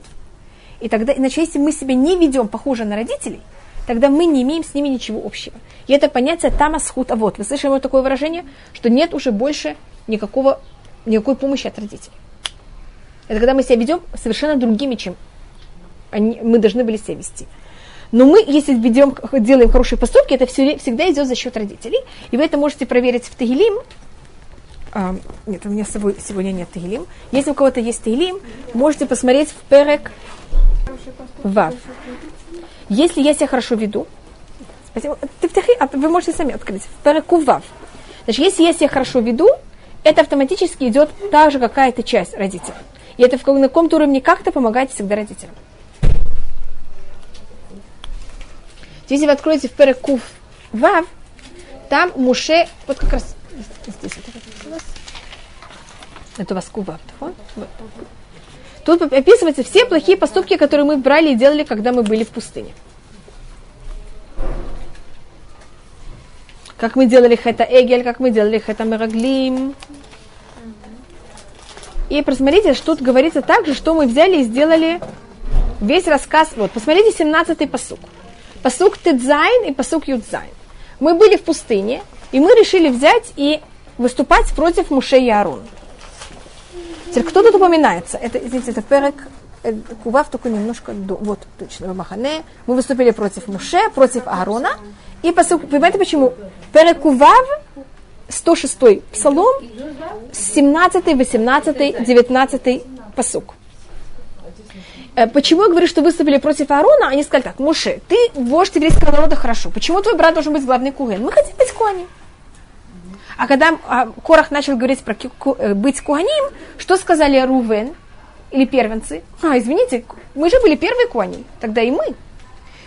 И тогда, иначе если мы себя не ведем похоже на родителей, тогда мы не имеем с ними ничего общего. И это понятие тамасхут. Вот, вы слышали такое выражение, что нет уже больше никакого, никакой помощи от родителей. Это когда мы себя ведем совершенно другими, чем они, мы должны были себя вести. Но мы, если ведем, делаем хорошие поступки, это все, всегда идет за счет родителей. И вы это можете проверить в Тагилим. А, нет, у меня сегодня нет Тагилим. Если у кого-то есть Тагилим, можете посмотреть в Перек Вав. Если я себя хорошо веду, спасибо, а вы можете сами открыть, в Переку Вав. Значит, если я себя хорошо веду, это автоматически идет также какая-то часть родителей. И это в каком-то уровне как-то помогает всегда родителям. Если вы откроете в Перекув Вав, там Муше, вот как раз здесь это у вас. Это у вас Кував. Вот. Тут описываются все плохие поступки, которые мы брали и делали, когда мы были в пустыне. Как мы делали חטא העגל, как мы делали חטא המרגלים. И посмотрите, что тут говорится также, что мы взяли и сделали весь рассказ. Вот, посмотрите 17-й פסוק. פסוק ט״ז и פסוק י״ז. Мы были в пустыне, и мы решили взять и выступать против Муше и Аарона. Теперь кто тут упоминается? Это, извините, это Перек э, Кував только немножко до, вот точно, в Махане. Мы выступили против Муше, против Аарона. И посыл, понимаете почему? Перекував, 106 псалом, 17, 18, 19 посук. Э, почему я говорю, что выступили против Аарона? Они сказали так, Муше, ты вождь еврейского народа хорошо. Почему твой брат должен быть главный куген? Мы хотим быть куаним. А когда а, Корах начал говорить про э, быть куаним, что сказали Рувен или первенцы? А, извините, мы же были первые куани, тогда и мы.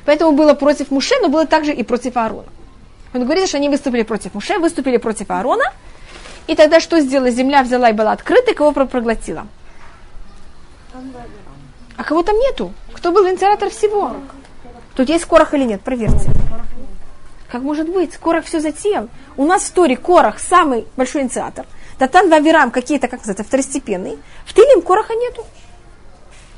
Поэтому было против Муше, но было также и против Аарона. Он говорит, что они выступили против Муше, выступили против Аарона, и тогда что сделала? Земля взяла и была открыта, и кого проглотила? А кого там нету? Кто был инициатор всего? Тут есть Корах или нет? Проверьте. Как может быть? Корах все затеял. У нас в Торе Корах самый большой инициатор. Татан Вавирам какие-то, как называется, второстепенные. В Тилим Кораха нету.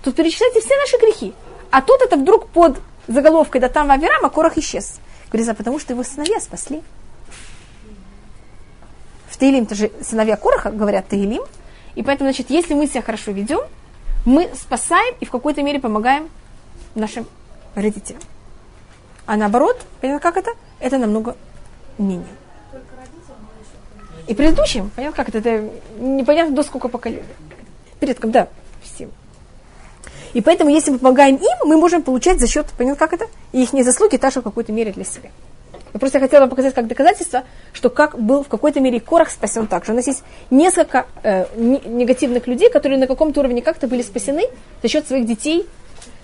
Тут перечисляйте все наши грехи. А тут это вдруг под заголовкой Датан Вавирам, а Корах исчез. Говорится, потому что его сыновья спасли. В Таилим же сыновья Кораха говорят Таилим. И поэтому, значит, если мы себя хорошо ведем, мы спасаем и в какой-то мере помогаем нашим родителям. А наоборот, понятно, как это? Это намного менее. И предыдущим, понятно, как это? Это непонятно до сколько поколений. Предкам, да, всем. И поэтому, если мы помогаем им, мы можем получать за счет, понятно, как это? Их заслуги также в какой-то мере для себя. Я просто хотела вам показать как доказательство, что как был в какой-то мере Корах спасен также. У нас есть несколько э, негативных людей, которые на каком-то уровне как-то были спасены за счет своих детей.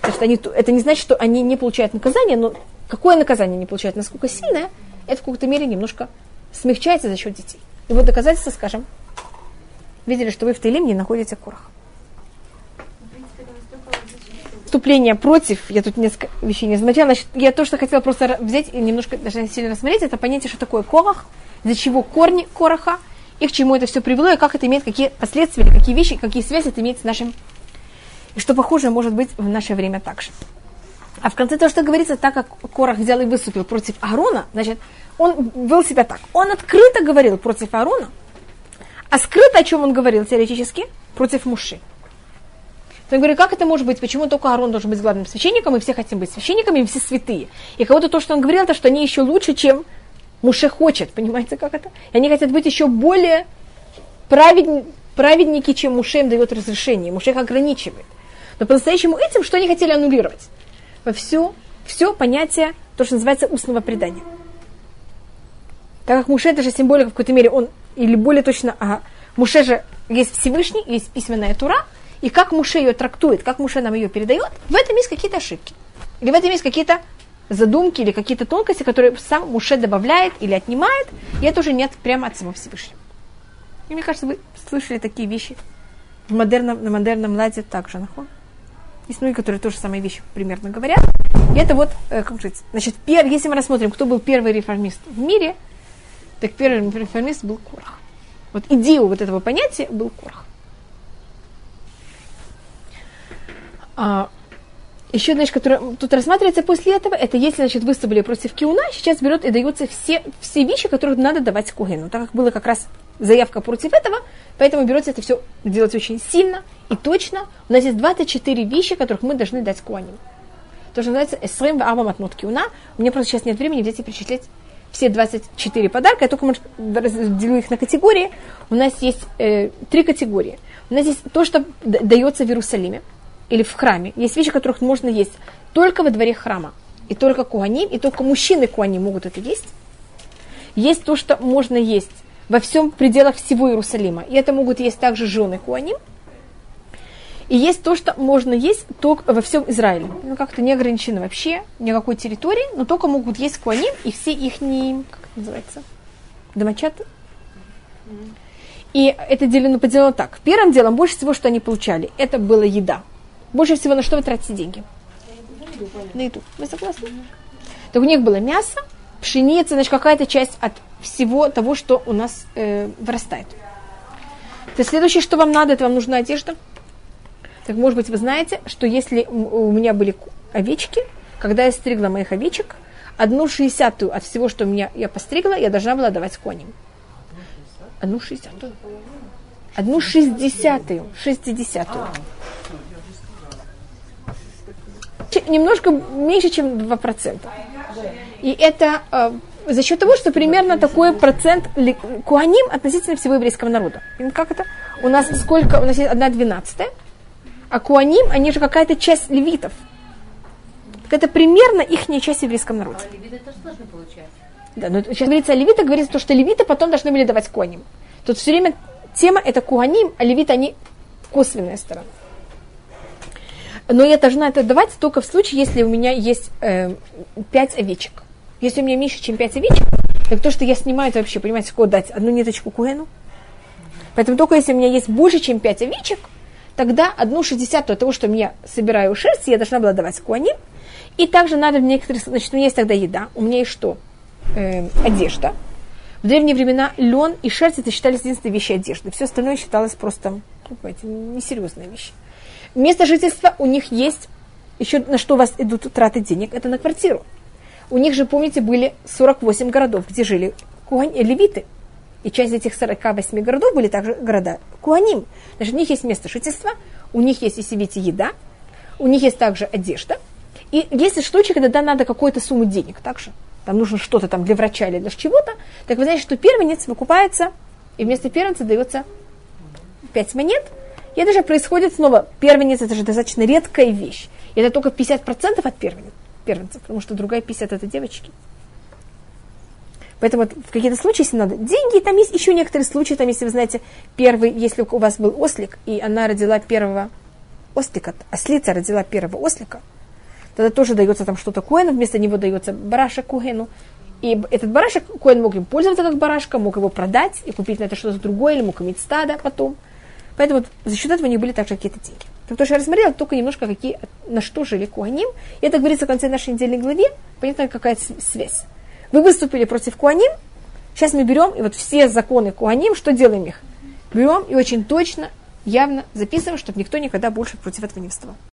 Что они, это не значит, что они не получают наказание, но какое наказание не получают, насколько сильное, это в какой-то мере немножко смягчается за счет детей. И вот доказательство, скажем, видели, что вы в Таилим не находите Корах вступление против, я тут несколько вещей не замечала, значит, я то, что хотела просто взять и немножко даже сильно рассмотреть, это понятие, что такое корах, для чего корни короха, и к чему это все привело, и как это имеет, какие последствия, какие вещи, какие связи это имеет с нашим, и что похоже может быть в наше время также. А в конце то, что говорится, так как Корах взял и выступил против Аарона, значит, он вел себя так. Он открыто говорил против Аарона, а скрыто о чем он говорил теоретически? Против Муши. То я говорю, как это может быть? Почему только Аарон должен быть главным священником, и все хотим быть священниками, и все святые? И кого-то то, что он говорил, это что они еще лучше, чем Муше хочет. *laughs* Понимаете, как это? И они хотят быть еще более праведни, праведники, чем Муше им дает разрешение. Муше их ограничивает. Но по-настоящему этим, что они хотели аннулировать? Во все, все понятие, то, что называется устного предания. Так как Муше это же символика в какой-то мере, он, или более точно, а Муше же есть Всевышний, есть письменная Тура, и как Муше ее трактует, как Муше нам ее передает, в этом есть какие-то ошибки. Или в этом есть какие-то задумки или какие-то тонкости, которые сам Муше добавляет или отнимает, и это уже нет прямо от самого Всевышнего. И мне кажется, вы слышали такие вещи в модерном, на модерном ладе также, нахон. Есть многие, которые тоже самые вещи примерно говорят. И это вот, э, как сказать, значит, пер, если мы рассмотрим, кто был первый реформист в мире, так первый реформист был Корах. Вот идею вот этого понятия был Корах. А, еще, значит, которая тут рассматривается после этого, это если, значит, выступили против Киуна, сейчас берет и даются все, все вещи, которые надо давать Кугену. Так как была как раз заявка против этого, поэтому берется это все делать очень сильно и точно. У нас есть 24 вещи, которых мы должны дать Куаним. То, что называется Эсрем Ваава Матнут Киуна. У меня просто сейчас нет времени взять и перечислять все 24 подарка, я только может, разделю их на категории. У нас есть э, три категории. У нас есть то, что дается в Иерусалиме или в храме. Есть вещи, которых можно есть только во дворе храма. И только куаним, и только мужчины куаним могут это есть. Есть то, что можно есть во всем пределах всего Иерусалима. И это могут есть также жены куаним. И есть то, что можно есть только во всем Израиле. Ну, как-то не ограничено вообще никакой территории, но только могут есть куаним и все их как это называется, домочаты. И это делено поделено так. Первым делом, больше всего, что они получали, это была еда. Больше всего на что вы тратите деньги? На еду. Вы согласны? Так у них было мясо, пшеница, значит, какая-то часть от всего того, что у нас э, вырастает. То следующее, что вам надо, это вам нужна одежда. Так, может быть, вы знаете, что если у меня были овечки, когда я стригла моих овечек, одну шестьдесятую от всего, что меня я постригла, я должна была давать коням. Одну шестьдесятую. Одну шестьдесятую. Шестидесятую. Немножко меньше, чем 2%. И это э, за счет того, что примерно такой процент куаним относительно всего еврейского народа. Как это? У нас сколько? У нас есть одна двенадцатая. А куаним, они же какая-то часть левитов. Так это примерно их часть в еврейском народе. А левиты тоже должны получать. Да, но сейчас говорится о левитах, говорится то, что левиты потом должны были давать куаним. Тут все время тема это куаним, а левиты они косвенная сторона. Но я должна это давать только в случае, если у меня есть э, 5 овечек. Если у меня меньше, чем 5 овечек, так то, что я снимаю, это вообще, понимаете, куда дать? Одну ниточку куэну. Поэтому только если у меня есть больше, чем 5 овечек, тогда одну шестьдесятую от того, что я собираю шерсть, я должна была давать куаним. И также надо в некоторых... Значит, у меня есть тогда еда, у меня есть что? Э, одежда. В древние времена лен и шерсть это считались единственные вещи одежды. Все остальное считалось просто, ну, понимаете, несерьезные вещи. Место жительства у них есть, еще на что у вас идут траты денег, это на квартиру. У них же, помните, были 48 городов, где жили куань, левиты. И часть этих 48 городов были также города Куаним. Значит, у них есть место жительства, у них есть, если видите, еда, у них есть также одежда. И есть случаи, когда надо какую-то сумму денег также. Там нужно что-то там для врача или для чего-то. Так вы знаете, что первенец выкупается, и вместо первенца дается 5 монет. И это же происходит снова. Первенец это же достаточно редкая вещь. И это только 50% от первенцев, потому что другая 50 это девочки. Поэтому в какие-то случаи, если надо деньги, там есть еще некоторые случаи, там, если вы знаете, первый, если у вас был ослик, и она родила первого ослика, ослица родила первого ослика, тогда тоже дается там что-то Коэну, вместо него дается барашек Куэну. И этот барашек Коэн мог им пользоваться как барашка, мог его продать и купить на это что-то другое, или мог иметь стадо потом. Поэтому за счет этого у них были также какие-то деньги. Так то, что я рассмотрела, только немножко какие, на что жили Куаним. И это говорится в конце нашей недельной главе. Понятно, какая связь. Вы выступили против Куаним, сейчас мы берем, и вот все законы Куаним, что делаем их? Берем и очень точно, явно записываем, чтобы никто никогда больше против этого не вставал.